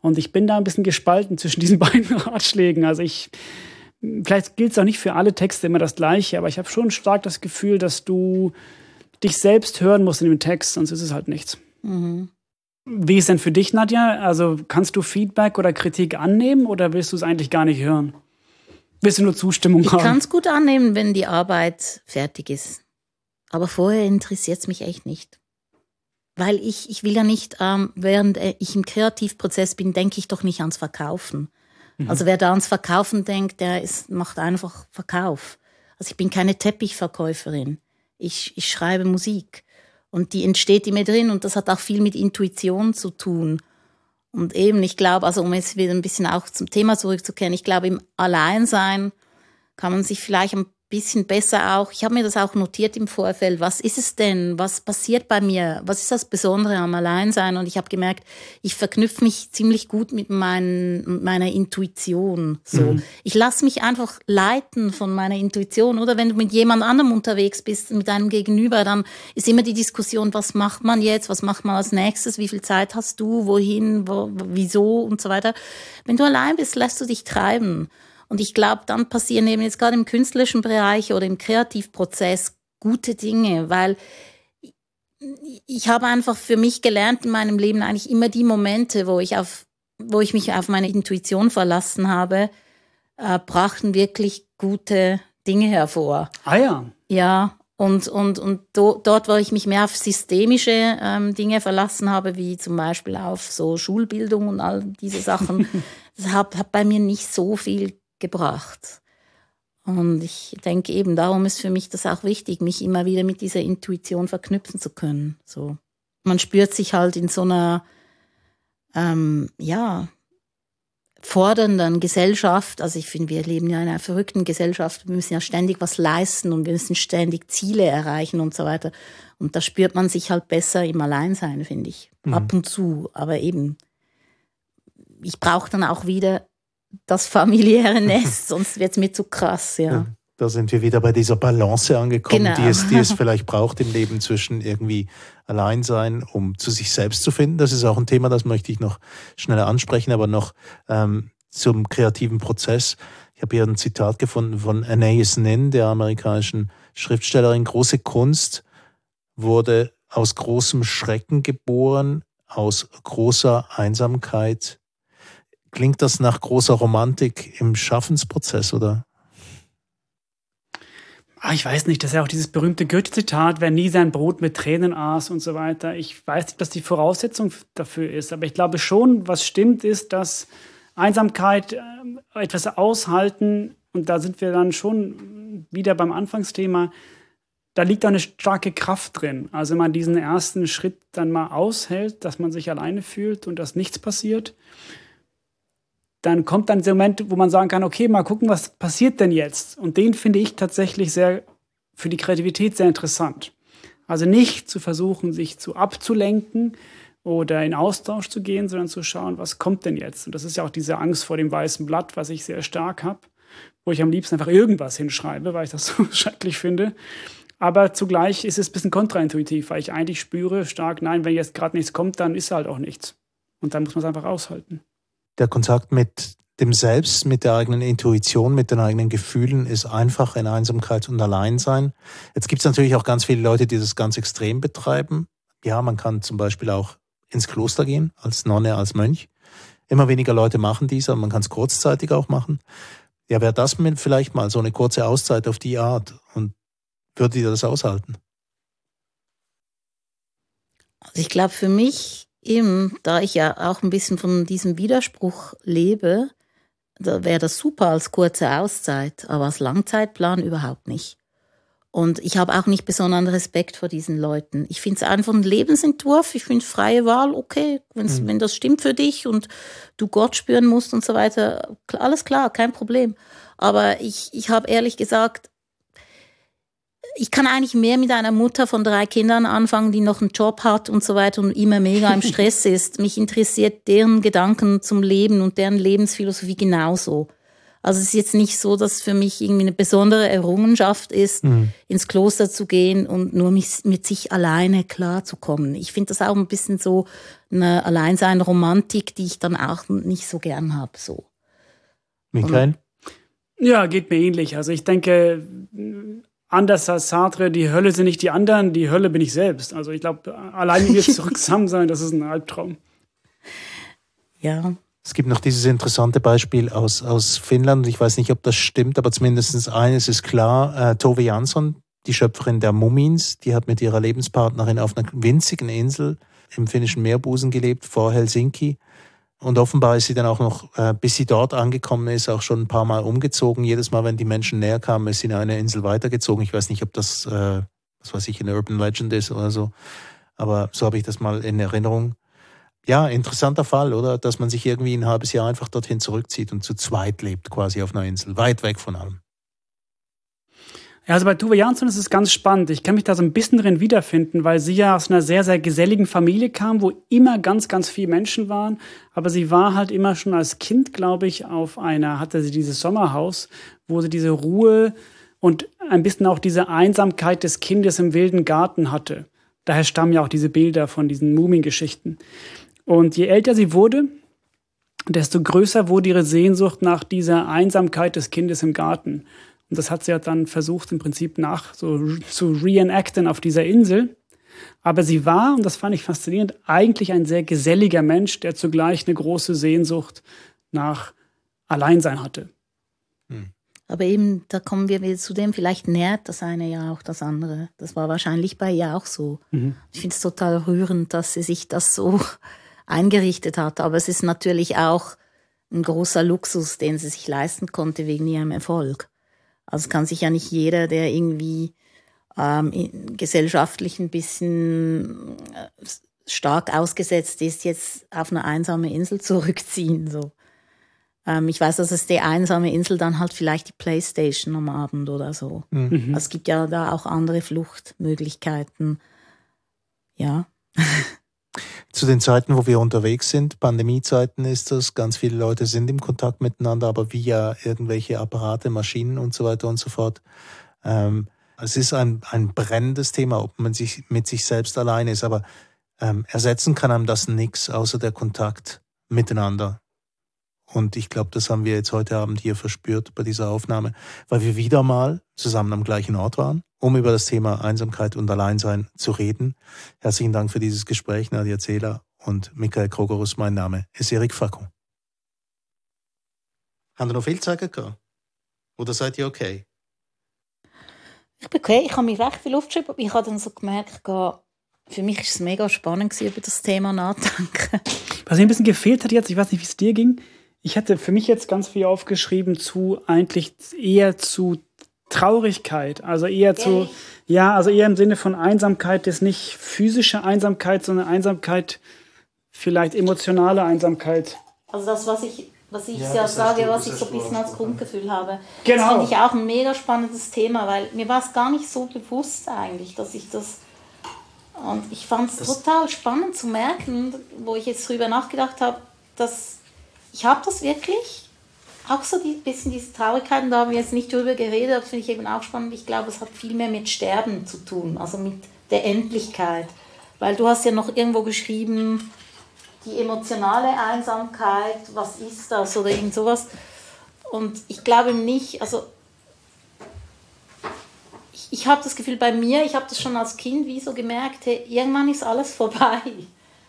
Und ich bin da ein bisschen gespalten zwischen diesen beiden Ratschlägen. Also ich, vielleicht gilt es auch nicht für alle Texte immer das Gleiche, aber ich habe schon stark das Gefühl, dass du dich selbst hören musst in dem Text, sonst ist es halt nichts. Mhm. Wie ist denn für dich, Nadja? Also kannst du Feedback oder Kritik annehmen oder willst du es eigentlich gar nicht hören? Willst du nur Zustimmung ich haben? Ich kann es gut annehmen, wenn die Arbeit fertig ist. Aber vorher interessiert es mich echt nicht weil ich, ich will ja nicht, ähm, während äh, ich im Kreativprozess bin, denke ich doch nicht ans Verkaufen. Mhm. Also wer da ans Verkaufen denkt, der ist, macht einfach Verkauf. Also ich bin keine Teppichverkäuferin. Ich, ich schreibe Musik. Und die entsteht in mir drin und das hat auch viel mit Intuition zu tun. Und eben, ich glaube, also um jetzt wieder ein bisschen auch zum Thema zurückzukehren, ich glaube, im Alleinsein kann man sich vielleicht ein bisschen besser auch, ich habe mir das auch notiert im Vorfeld, was ist es denn, was passiert bei mir, was ist das Besondere am Alleinsein? Und ich habe gemerkt, ich verknüpfe mich ziemlich gut mit, mein, meiner Intuition. So, mhm. Ich lasse mich einfach leiten von meiner Intuition. Oder wenn du mit jemand anderem unterwegs bist, mit einem Gegenüber, dann ist immer die Diskussion, was macht man jetzt, was macht man als nächstes, wie viel Zeit hast du, wohin, wo, wieso? Und so weiter. Wenn du allein bist, lässt du dich treiben. Und ich glaube, dann passieren eben jetzt gerade im künstlerischen Bereich oder im Kreativprozess gute Dinge, weil ich habe einfach für mich gelernt in meinem Leben eigentlich immer die Momente, wo ich auf, wo ich mich auf meine Intuition verlassen habe, äh, brachten wirklich gute Dinge hervor. Ah ja. Ja, und, und, und do, dort, wo ich mich mehr auf systemische ähm, Dinge verlassen habe, wie zum Beispiel auf so Schulbildung und all diese Sachen, das hat, hat bei mir nicht so viel gebracht. Und ich denke eben, darum ist für mich das auch wichtig, mich immer wieder mit dieser Intuition verknüpfen zu können. So. Man spürt sich halt in so einer, ähm, ja, fordernden Gesellschaft. Also ich finde, wir leben ja in einer verrückten Gesellschaft. Wir müssen ja ständig was leisten und wir müssen ständig Ziele erreichen und so weiter. Und da spürt man sich halt besser im Alleinsein, finde ich. Mhm. Ab und zu. Aber eben, ich brauche dann auch wieder das familiäre Nest, sonst wird es mir zu krass, ja. Da sind wir wieder bei dieser Balance angekommen, genau. die, es, die es vielleicht braucht im Leben zwischen irgendwie Alleinsein, um zu sich selbst zu finden. Das ist auch ein Thema, das möchte ich noch schneller ansprechen, aber noch ähm, zum kreativen Prozess. Ich habe hier ein Zitat gefunden von Anais Nin, der amerikanischen Schriftstellerin. Große Kunst wurde aus großem Schrecken geboren, aus großer Einsamkeit Klingt das nach großer Romantik im Schaffensprozess, oder? Ah, ich weiß nicht, das ist ja auch dieses berühmte Goethe-Zitat, wer nie sein Brot mit Tränen aß und so weiter. Ich weiß nicht, was die Voraussetzung dafür ist, aber ich glaube schon, was stimmt, ist, dass Einsamkeit, äh, etwas aushalten, und da sind wir dann schon wieder beim Anfangsthema, da liegt eine starke Kraft drin. Also wenn man diesen ersten Schritt dann mal aushält, dass man sich alleine fühlt und dass nichts passiert, dann kommt dann der Moment, wo man sagen kann, okay, mal gucken, was passiert denn jetzt? Und den finde ich tatsächlich sehr für die Kreativität sehr interessant. Also nicht zu versuchen, sich zu abzulenken oder in Austausch zu gehen, sondern zu schauen, was kommt denn jetzt? Und das ist ja auch diese Angst vor dem weißen Blatt, was ich sehr stark habe, wo ich am liebsten einfach irgendwas hinschreibe, weil ich das so schrecklich finde. Aber zugleich ist es ein bisschen kontraintuitiv, weil ich eigentlich spüre stark, nein, wenn jetzt gerade nichts kommt, dann ist halt auch nichts. Und dann muss man es einfach aushalten der Kontakt mit dem Selbst, mit der eigenen Intuition, mit den eigenen Gefühlen ist einfach in Einsamkeit und Alleinsein. Jetzt gibt es natürlich auch ganz viele Leute, die das ganz extrem betreiben. Ja, man kann zum Beispiel auch ins Kloster gehen, als Nonne, als Mönch. Immer weniger Leute machen dies, aber man kann es kurzzeitig auch machen. Ja, wäre das vielleicht mal so eine kurze Auszeit auf die Art und würde ihr das aushalten? Also ich glaube, für mich eben, da ich ja auch ein bisschen von diesem Widerspruch lebe, da wäre das super als kurze Auszeit, aber als Langzeitplan überhaupt nicht. Und ich habe auch nicht besonderen Respekt vor diesen Leuten. Ich finde es einfach ein Lebensentwurf. Ich finde freie Wahl okay, mhm. wenn das stimmt für dich und du Gott spüren musst und so weiter. Alles klar, kein Problem. Aber ich, ich habe ehrlich gesagt ich kann eigentlich mehr mit einer Mutter von drei Kindern anfangen, die noch einen Job hat und so weiter und immer mega im Stress ist. Mich interessiert deren Gedanken zum Leben und deren Lebensphilosophie genauso. Also es ist jetzt nicht so, dass es für mich irgendwie eine besondere Errungenschaft ist, mhm. ins Kloster zu gehen und nur mit, mit sich alleine klarzukommen. Ich finde das auch ein bisschen so eine Alleinsein-Romantik, die ich dann auch nicht so gern habe. So. Michael? Ja, geht mir ähnlich. Also ich denke, anders als Sartre, die Hölle sind nicht die anderen, die Hölle bin ich selbst. Also ich glaube, allein mit mir zurück zusammen sein, das ist ein Albtraum. Ja. Es gibt noch dieses interessante Beispiel aus, aus Finnland. Ich weiß nicht, ob das stimmt, aber zumindest eines ist klar. Äh, Tove Jansson, die Schöpferin der Mummins, die hat mit ihrer Lebenspartnerin auf einer winzigen Insel im finnischen Meerbusen gelebt, vor Helsinki. Und offenbar ist sie dann auch noch, äh, bis sie dort angekommen ist, auch schon ein paar Mal umgezogen. Jedes Mal, wenn die Menschen näher kamen, ist sie in eine Insel weitergezogen. Ich weiß nicht, ob das, äh, was weiß ich, eine Urban Legend ist oder so. Aber so habe ich das mal in Erinnerung. Ja, interessanter Fall, oder? Dass man sich irgendwie ein halbes Jahr einfach dorthin zurückzieht und zu zweit lebt, quasi auf einer Insel, weit weg von allem. Ja, also bei Tuve Jansson ist es ganz spannend. Ich kann mich da so ein bisschen drin wiederfinden, weil sie ja aus einer sehr, sehr geselligen Familie kam, wo immer ganz, ganz viele Menschen waren. Aber sie war halt immer schon als Kind, glaube ich, auf einer, hatte sie dieses Sommerhaus, wo sie diese Ruhe und ein bisschen auch diese Einsamkeit des Kindes im wilden Garten hatte. Daher stammen ja auch diese Bilder von diesen Mumiengeschichten. Und je älter sie wurde, desto größer wurde ihre Sehnsucht nach dieser Einsamkeit des Kindes im Garten. Und das hat sie ja dann versucht, im Prinzip nach so zu reenacten auf dieser Insel. Aber sie war, und das fand ich faszinierend, eigentlich ein sehr geselliger Mensch, der zugleich eine große Sehnsucht nach Alleinsein hatte. Hm. Aber eben, da kommen wir wieder zu dem, vielleicht nährt das eine ja auch das andere. Das war wahrscheinlich bei ihr auch so. Mhm. Ich finde es total rührend, dass sie sich das so eingerichtet hat. Aber es ist natürlich auch ein großer Luxus, den sie sich leisten konnte wegen ihrem Erfolg. Also kann sich ja nicht jeder, der irgendwie ähm, gesellschaftlich ein bisschen äh, stark ausgesetzt ist, jetzt auf eine einsame Insel zurückziehen. So. Ähm, ich weiß, dass es die einsame Insel dann halt vielleicht die Playstation am Abend oder so. Mhm. Also es gibt ja da auch andere Fluchtmöglichkeiten. Ja. Zu den Zeiten, wo wir unterwegs sind, Pandemiezeiten ist das, ganz viele Leute sind im Kontakt miteinander, aber via irgendwelche Apparate, Maschinen und so weiter und so fort. Ähm, es ist ein, ein brennendes Thema, ob man sich mit sich selbst allein ist, aber ähm, ersetzen kann einem das nichts, außer der Kontakt miteinander. Und ich glaube, das haben wir jetzt heute Abend hier verspürt bei dieser Aufnahme, weil wir wieder mal zusammen am gleichen Ort waren um über das Thema Einsamkeit und Alleinsein zu reden. Herzlichen Dank für dieses Gespräch, Nadia Zähler und Michael Krogerus. Mein Name ist Erik Facko. Haben ihr noch viel zu sagen gehabt? Oder seid ihr okay? Ich bin okay. Ich habe mich recht viel aufgeschrieben, aber ich habe dann so gemerkt, für mich war es mega spannend, über das Thema nachzudenken. Was mir ein bisschen gefehlt hat jetzt, ich weiß nicht, wie es dir ging, ich hatte für mich jetzt ganz viel aufgeschrieben zu eigentlich eher zu Traurigkeit, also eher zu, ja, also eher im Sinne von Einsamkeit, das nicht physische Einsamkeit, sondern Einsamkeit, vielleicht emotionale Einsamkeit. Also das, was ich, was ich ja, ja sage, was ich so ein bisschen als Grundgefühl habe. Genau. Das finde ich auch ein mega spannendes Thema, weil mir war es gar nicht so bewusst eigentlich, dass ich das und ich fand es total spannend zu merken, wo ich jetzt drüber nachgedacht habe, dass ich habe das wirklich auch so ein bisschen diese Traurigkeiten, da haben wir jetzt nicht drüber geredet, das finde ich eben auch spannend. Ich glaube, es hat viel mehr mit Sterben zu tun, also mit der Endlichkeit. Weil du hast ja noch irgendwo geschrieben, die emotionale Einsamkeit, was ist das oder irgend sowas. Und ich glaube nicht, also ich, ich habe das Gefühl bei mir, ich habe das schon als Kind wie so gemerkt, hey, irgendwann ist alles vorbei.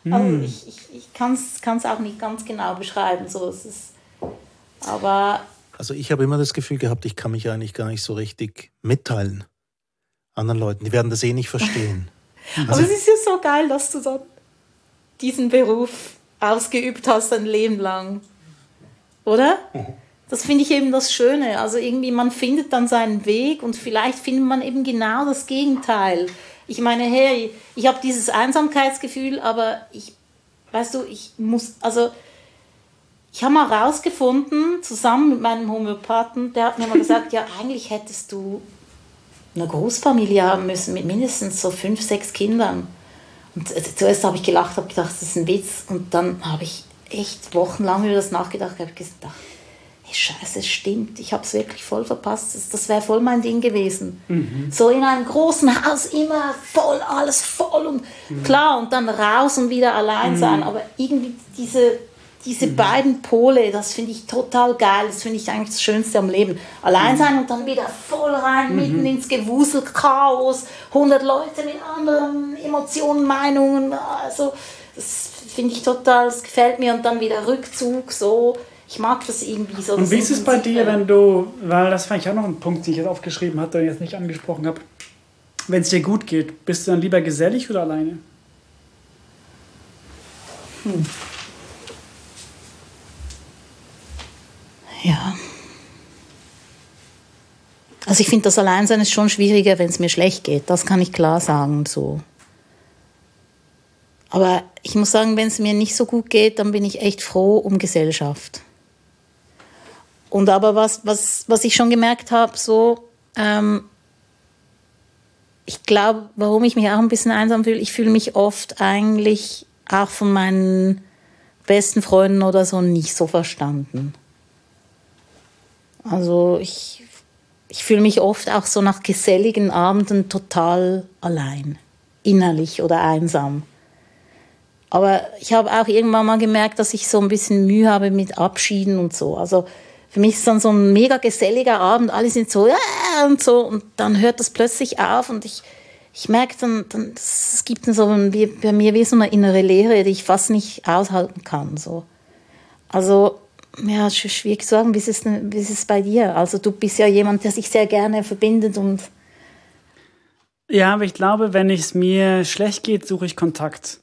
Mm. Also ich, ich, ich kann es auch nicht ganz genau beschreiben. So, es ist, aber. Also ich habe immer das Gefühl gehabt, ich kann mich eigentlich gar nicht so richtig mitteilen anderen Leuten. Die werden das eh nicht verstehen. Also Aber es ist ja so geil, dass du dann diesen Beruf ausgeübt hast ein Leben lang. Oder? Das finde ich eben das Schöne. Also irgendwie, man findet dann seinen Weg und vielleicht findet man eben genau das Gegenteil. Ich meine, hey, ich habe dieses Einsamkeitsgefühl, aber ich, weißt du, ich muss, also ich habe mal herausgefunden, zusammen mit meinem Homöopathen, der hat mir mal gesagt, ja, eigentlich hättest du eine Großfamilie haben müssen mit mindestens so fünf, sechs Kindern. Und zuerst habe ich gelacht, habe gedacht, das ist ein Witz. Und dann habe ich echt wochenlang über das nachgedacht, habe gedacht, hey, scheiße, es stimmt, ich habe es wirklich voll verpasst. Das, das wäre voll mein Ding gewesen. Mhm. So in einem großen Haus immer voll, alles voll und mhm. klar und dann raus und wieder allein mhm. sein. Aber irgendwie diese diese mhm. beiden Pole, das finde ich total geil. Das finde ich eigentlich das Schönste am Leben. Allein mhm. sein und dann wieder voll rein, mhm. mitten ins Gewusel, Chaos, 100 Leute mit anderen Emotionen, Meinungen. Also, das finde ich total, das gefällt mir. Und dann wieder Rückzug, so. Ich mag das irgendwie so. Und wie ist es bei dir, wenn du, weil das fand ich auch noch ein Punkt, den ich jetzt aufgeschrieben hatte und jetzt nicht angesprochen habe, wenn es dir gut geht, bist du dann lieber gesellig oder alleine? Hm. Ja. Also ich finde das Alleinsein ist schon schwieriger, wenn es mir schlecht geht. Das kann ich klar sagen. So. Aber ich muss sagen, wenn es mir nicht so gut geht, dann bin ich echt froh um Gesellschaft. Und aber was, was, was ich schon gemerkt habe, so, ähm, ich glaube, warum ich mich auch ein bisschen einsam fühle, ich fühle mich oft eigentlich auch von meinen besten Freunden oder so nicht so verstanden. Also ich, ich fühle mich oft auch so nach geselligen Abenden total allein, innerlich oder einsam. Aber ich habe auch irgendwann mal gemerkt, dass ich so ein bisschen Mühe habe mit Abschieden und so. Also für mich ist dann so ein mega geselliger Abend, alle sind so ja und so und dann hört das plötzlich auf und ich, ich merke dann, dann es gibt dann so bei mir wie so eine innere Leere, die ich fast nicht aushalten kann. So. Also ja, schwierig zu sagen, wie ist, es, wie ist es bei dir? Also du bist ja jemand, der sich sehr gerne verbindet und ja, aber ich glaube, wenn es mir schlecht geht, suche ich Kontakt.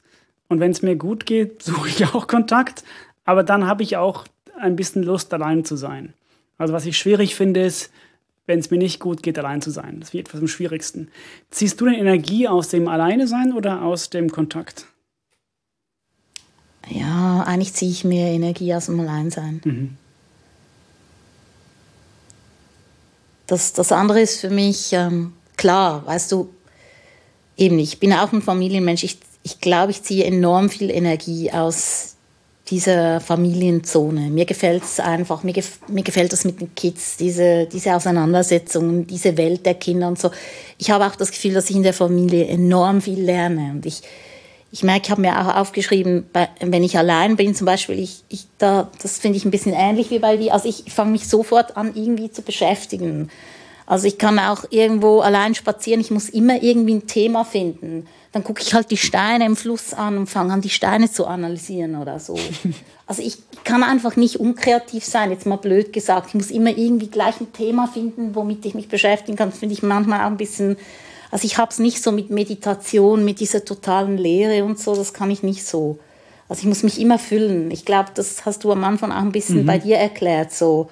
Und wenn es mir gut geht, suche ich auch Kontakt. Aber dann habe ich auch ein bisschen Lust, allein zu sein. Also was ich schwierig finde, ist, wenn es mir nicht gut geht, allein zu sein. Das ist etwas am schwierigsten. Ziehst du denn Energie aus dem Alleine sein oder aus dem Kontakt? Ja, eigentlich ziehe ich mehr Energie aus dem Alleinsein. Mhm. Das, das andere ist für mich ähm, klar, weißt du, eben, ich bin auch ein Familienmensch. Ich, ich glaube, ich ziehe enorm viel Energie aus dieser Familienzone. Mir gefällt es einfach, mir, gef mir gefällt das mit den Kids, diese, diese Auseinandersetzungen, diese Welt der Kinder und so. Ich habe auch das Gefühl, dass ich in der Familie enorm viel lerne. Und ich, ich merke, ich habe mir auch aufgeschrieben, wenn ich allein bin zum Beispiel, ich, ich da, das finde ich ein bisschen ähnlich wie bei dir. Also ich fange mich sofort an, irgendwie zu beschäftigen. Also ich kann auch irgendwo allein spazieren, ich muss immer irgendwie ein Thema finden dann gucke ich halt die Steine im Fluss an und fange an, die Steine zu analysieren oder so. Also ich kann einfach nicht unkreativ sein, jetzt mal blöd gesagt. Ich muss immer irgendwie gleich ein Thema finden, womit ich mich beschäftigen kann. Das finde ich manchmal auch ein bisschen, also ich habe es nicht so mit Meditation, mit dieser totalen Leere und so, das kann ich nicht so. Also ich muss mich immer füllen. Ich glaube, das hast du am Anfang auch ein bisschen mhm. bei dir erklärt so.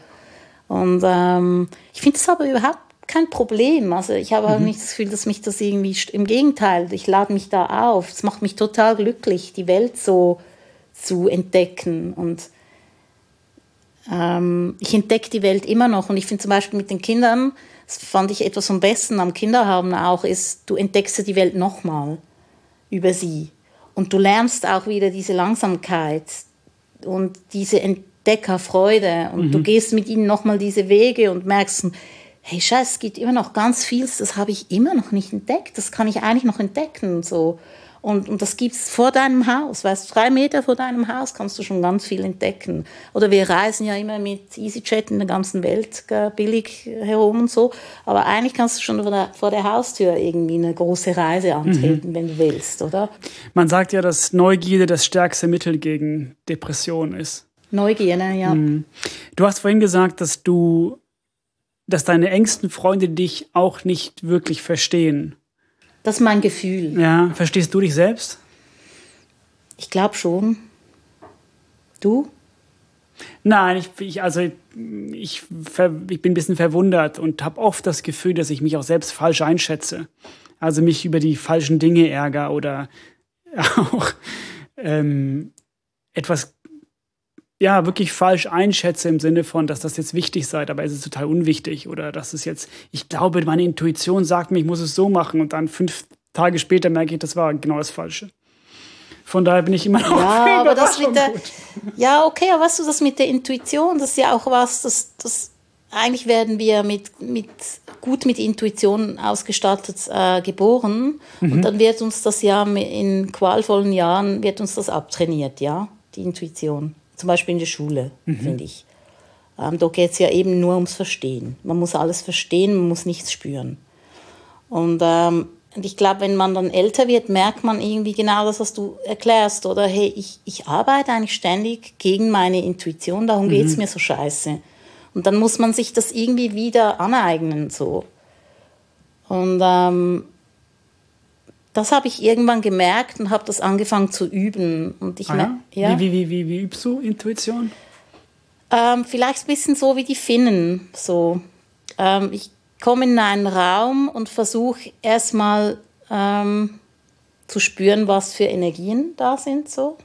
Und ähm, ich finde es aber überhaupt kein Problem. Also ich habe mhm. nicht das Gefühl, dass mich das irgendwie, im Gegenteil, ich lade mich da auf. Es macht mich total glücklich, die Welt so zu entdecken. Und ähm, ich entdecke die Welt immer noch. Und ich finde zum Beispiel mit den Kindern, das fand ich etwas vom Besten am Kinderhaben auch, ist, du entdeckst die Welt nochmal über sie. Und du lernst auch wieder diese Langsamkeit und diese Entdeckerfreude. Und mhm. du gehst mit ihnen nochmal diese Wege und merkst, hey Scheiß, es gibt immer noch ganz viel, das habe ich immer noch nicht entdeckt, das kann ich eigentlich noch entdecken und so. Und, und das es vor deinem Haus, weißt du, drei Meter vor deinem Haus kannst du schon ganz viel entdecken. Oder wir reisen ja immer mit EasyJet in der ganzen Welt billig herum und so. Aber eigentlich kannst du schon vor der, vor der Haustür irgendwie eine große Reise antreten, mhm. wenn du willst, oder? Man sagt ja, dass Neugierde das stärkste Mittel gegen Depression ist. Neugierde, ja. Mhm. Du hast vorhin gesagt, dass du dass deine engsten Freunde dich auch nicht wirklich verstehen. Das ist mein Gefühl. Ja, verstehst du dich selbst? Ich glaube schon. Du? Nein, ich, ich also ich, ich, bin ein bisschen verwundert und habe oft das Gefühl, dass ich mich auch selbst falsch einschätze. Also mich über die falschen Dinge ärgere oder auch ähm, etwas ja, wirklich falsch einschätze im Sinne von, dass das jetzt wichtig sei, aber es ist total unwichtig oder dass es jetzt, ich glaube, meine Intuition sagt mir, ich muss es so machen und dann fünf Tage später merke ich, das war genau das Falsche. Von daher bin ich immer noch. Ja, aber das mit der, ja, okay, aber weißt du, das mit der Intuition, das ist ja auch was, das, das eigentlich werden wir mit, mit gut mit Intuition ausgestattet äh, geboren mhm. und dann wird uns das ja in qualvollen Jahren wird uns das abtrainiert, ja, die Intuition zum Beispiel in der Schule, mhm. finde ich. Ähm, da geht es ja eben nur ums Verstehen. Man muss alles verstehen, man muss nichts spüren. Und, ähm, und ich glaube, wenn man dann älter wird, merkt man irgendwie genau das, was du erklärst. Oder hey, ich, ich arbeite eigentlich ständig gegen meine Intuition, darum mhm. geht es mir so scheiße. Und dann muss man sich das irgendwie wieder aneignen. So. Und ähm, das habe ich irgendwann gemerkt und habe das angefangen zu üben. Und ich ah, ja? Wie, wie, wie, wie, übst du Intuition? Ähm, vielleicht ein bisschen so wie die Finnen. So. Ähm, ich komme in einen Raum und versuche erstmal ähm, zu spüren, was für Energien da sind. So.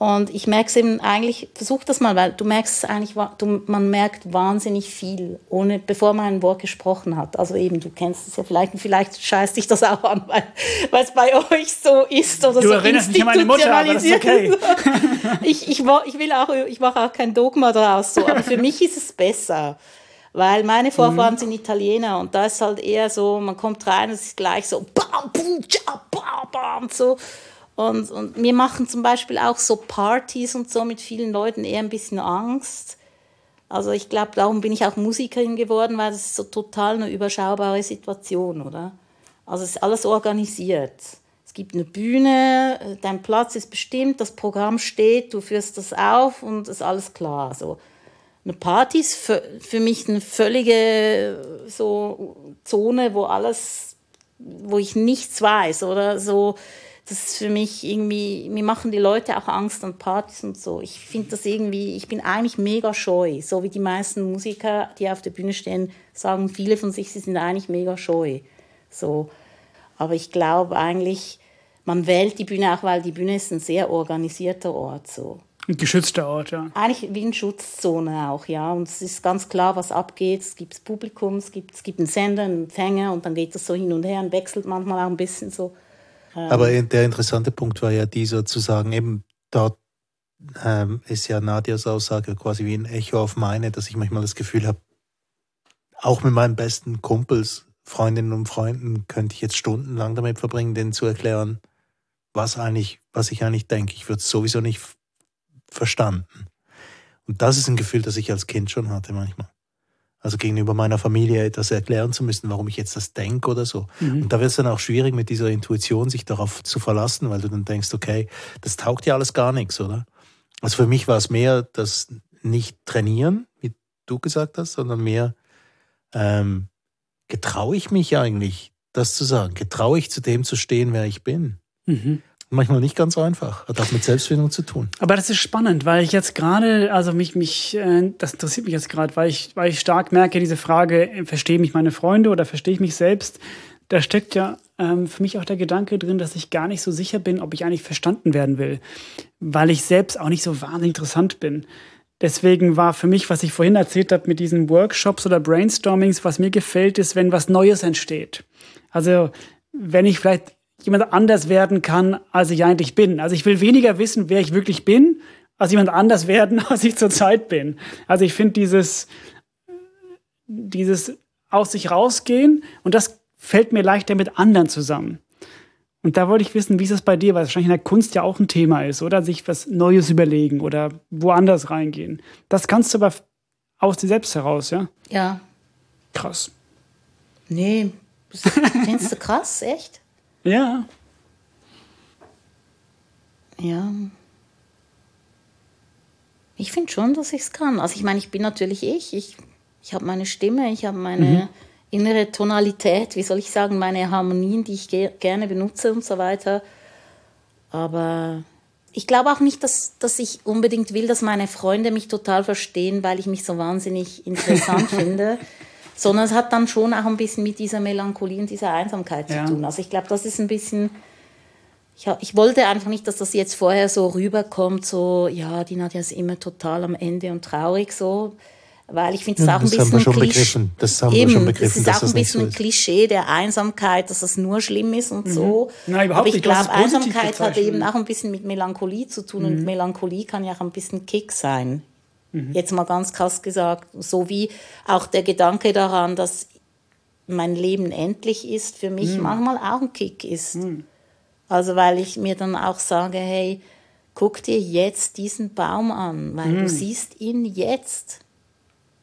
Und ich merke es eben eigentlich, versuch das mal, weil du merkst es eigentlich, du, man merkt wahnsinnig viel, ohne, bevor man ein Wort gesprochen hat. Also eben, du kennst es ja vielleicht, und vielleicht scheißt dich das auch an, weil es bei euch so ist oder du so erinnerst mich an meine Mutter, aber das ist okay. ich, ich, ich will auch, ich mache auch kein Dogma daraus so, aber für mich ist es besser. Weil meine Vorfahren mhm. sind Italiener und da ist halt eher so, man kommt rein und es ist gleich so bam, bam, bam, bam, so. Und, und wir machen zum Beispiel auch so Partys und so mit vielen Leuten eher ein bisschen Angst. Also ich glaube, darum bin ich auch Musikerin geworden, weil das ist so total eine überschaubare Situation, oder? Also es ist alles organisiert. Es gibt eine Bühne, dein Platz ist bestimmt, das Programm steht, du führst das auf und ist alles klar. So. Eine Party ist für, für mich eine völlige so Zone, wo alles, wo ich nichts weiß oder so das ist für mich irgendwie, mir machen die Leute auch Angst an Partys und so. Ich finde das irgendwie, ich bin eigentlich mega scheu. So wie die meisten Musiker, die auf der Bühne stehen, sagen viele von sich, sie sind eigentlich mega scheu. So. Aber ich glaube eigentlich, man wählt die Bühne auch, weil die Bühne ist ein sehr organisierter Ort. So. Ein geschützter Ort, ja. Eigentlich wie eine Schutzzone auch, ja. Und es ist ganz klar, was abgeht. Es gibt Publikum, es gibt, es gibt einen Sender, einen Empfänger und dann geht das so hin und her und wechselt manchmal auch ein bisschen so. Aber der interessante Punkt war ja dieser zu sagen, eben dort ähm, ist ja Nadias Aussage quasi wie ein Echo auf meine, dass ich manchmal das Gefühl habe, auch mit meinen besten Kumpels, Freundinnen und Freunden könnte ich jetzt stundenlang damit verbringen, denen zu erklären, was eigentlich, was ich eigentlich denke. Ich würde es sowieso nicht verstanden. Und das ist ein Gefühl, das ich als Kind schon hatte manchmal. Also gegenüber meiner Familie etwas erklären zu müssen, warum ich jetzt das denke oder so. Mhm. Und da wird es dann auch schwierig mit dieser Intuition, sich darauf zu verlassen, weil du dann denkst, okay, das taugt ja alles gar nichts, oder? Also für mich war es mehr das nicht trainieren, wie du gesagt hast, sondern mehr ähm, getraue ich mich eigentlich, das zu sagen? Getraue ich zu dem zu stehen, wer ich bin? Mhm manchmal nicht ganz einfach. Hat auch mit Selbstfindung zu tun. Aber das ist spannend, weil ich jetzt gerade, also mich, mich, äh, das interessiert mich jetzt gerade, weil ich, weil ich stark merke, diese Frage, äh, verstehe mich meine Freunde oder verstehe ich mich selbst? Da steckt ja ähm, für mich auch der Gedanke drin, dass ich gar nicht so sicher bin, ob ich eigentlich verstanden werden will, weil ich selbst auch nicht so wahnsinnig interessant bin. Deswegen war für mich, was ich vorhin erzählt habe mit diesen Workshops oder Brainstormings, was mir gefällt, ist, wenn was Neues entsteht. Also wenn ich vielleicht jemand anders werden kann, als ich eigentlich bin. Also ich will weniger wissen, wer ich wirklich bin, als jemand anders werden, als ich zurzeit bin. Also ich finde dieses, dieses aus sich rausgehen und das fällt mir leichter mit anderen zusammen. Und da wollte ich wissen, wie ist das bei dir, weil es wahrscheinlich in der Kunst ja auch ein Thema ist, oder sich was Neues überlegen oder woanders reingehen. Das kannst du aber aus dir selbst heraus, ja? Ja. Krass. Nee, findest du krass, echt? Ja. Ja. Ich finde schon, dass ich es kann. Also ich meine, ich bin natürlich ich. Ich, ich habe meine Stimme, ich habe meine mhm. innere Tonalität, wie soll ich sagen, meine Harmonien, die ich ge gerne benutze und so weiter. Aber ich glaube auch nicht, dass, dass ich unbedingt will, dass meine Freunde mich total verstehen, weil ich mich so wahnsinnig interessant finde sondern es hat dann schon auch ein bisschen mit dieser Melancholie und dieser Einsamkeit ja. zu tun. Also ich glaube, das ist ein bisschen, ich, ich wollte einfach nicht, dass das jetzt vorher so rüberkommt, so, ja, die Nadja ist immer total am Ende und traurig so, weil ich finde es ja, auch ein bisschen ein Klischee. Das haben wir schon begriffen. Das ist auch ein bisschen so ein Klischee der Einsamkeit, dass das nur schlimm ist und mhm. so. Nein, überhaupt Aber ich glaube, Einsamkeit hat eben auch ein bisschen mit Melancholie zu tun mhm. und Melancholie kann ja auch ein bisschen Kick sein. Mhm. Jetzt mal ganz krass gesagt. So wie auch der Gedanke daran, dass mein Leben endlich ist, für mich mhm. manchmal auch ein Kick ist. Mhm. Also weil ich mir dann auch sage, hey, guck dir jetzt diesen Baum an, weil du mhm. siehst ihn jetzt.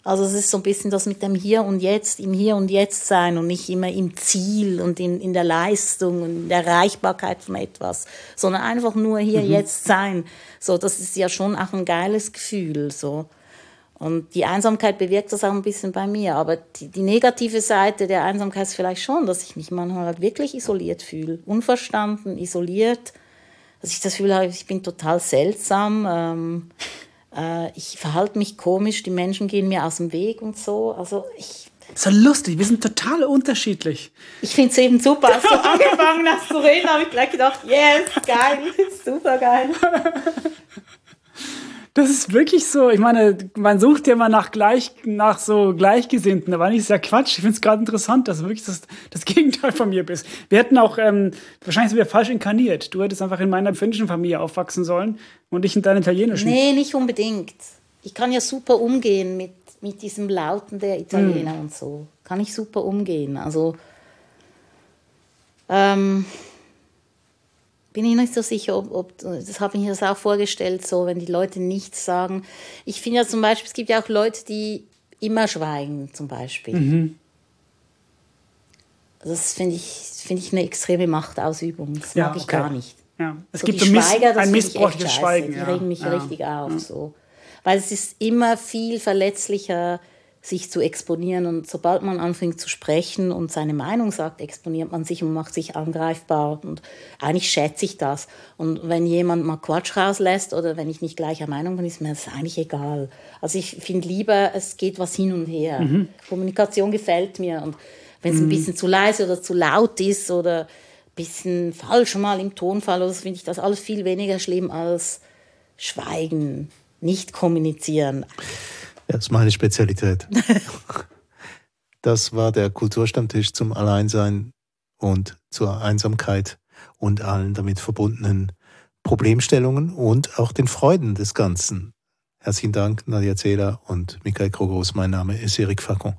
Also es ist so ein bisschen das mit dem Hier und Jetzt, im Hier und Jetzt sein und nicht immer im Ziel und in, in der Leistung und in der Erreichbarkeit von etwas, sondern einfach nur hier mhm. jetzt sein. So, das ist ja schon auch ein geiles Gefühl. So. Und die Einsamkeit bewirkt das auch ein bisschen bei mir. Aber die, die negative Seite der Einsamkeit ist vielleicht schon, dass ich mich manchmal halt wirklich isoliert fühle. Unverstanden, isoliert. Dass ich das Gefühl habe, ich bin total seltsam. Ähm, äh, ich verhalte mich komisch, die Menschen gehen mir aus dem Weg und so. Also ich. So lustig, wir sind total unterschiedlich. Ich finde es eben super. Als du angefangen hast zu reden, habe ich gleich gedacht, yes, geil, super geil. Das ist wirklich so. Ich meine, man sucht ja mal nach gleich, nach so Gleichgesinnten. Da war nicht sehr Quatsch. Ich finde es gerade interessant, dass du wirklich das, das Gegenteil von mir bist. Wir hätten auch, ähm, wahrscheinlich sind wir falsch inkarniert. Du hättest einfach in meiner finnischen Familie aufwachsen sollen und ich in deiner italienischen. Nee, nicht unbedingt. Ich kann ja super umgehen mit, mit diesem Lauten der Italiener mm. und so. Kann ich super umgehen. Also, ähm, bin ich nicht so sicher, ob, ob das habe ich mir das auch vorgestellt, so wenn die Leute nichts sagen. Ich finde ja zum Beispiel, es gibt ja auch Leute, die immer schweigen, zum Beispiel. Mhm. Das finde ich, find ich eine extreme Machtausübung. Das ja, mag ich okay. gar nicht. Ja. Es so gibt Schweiger, ein missbräuchliches Schweigen. Die ja. regen mich ja. richtig auf. So. Weil es ist immer viel verletzlicher sich zu exponieren. Und sobald man anfängt zu sprechen und seine Meinung sagt, exponiert man sich und macht sich angreifbar. Und eigentlich schätze ich das. Und wenn jemand mal Quatsch rauslässt oder wenn ich nicht gleicher Meinung bin, ist mir das eigentlich egal. Also ich finde lieber, es geht was hin und her. Mhm. Kommunikation gefällt mir. Und wenn es mhm. ein bisschen zu leise oder zu laut ist oder ein bisschen falsch mal im Tonfall, oder so, finde ich das alles viel weniger schlimm als Schweigen, nicht kommunizieren. Ja, das ist meine Spezialität. das war der Kulturstammtisch zum Alleinsein und zur Einsamkeit und allen damit verbundenen Problemstellungen und auch den Freuden des Ganzen. Herzlichen Dank, Nadia Zähler und Michael Krogos. Mein Name ist Erik Facon.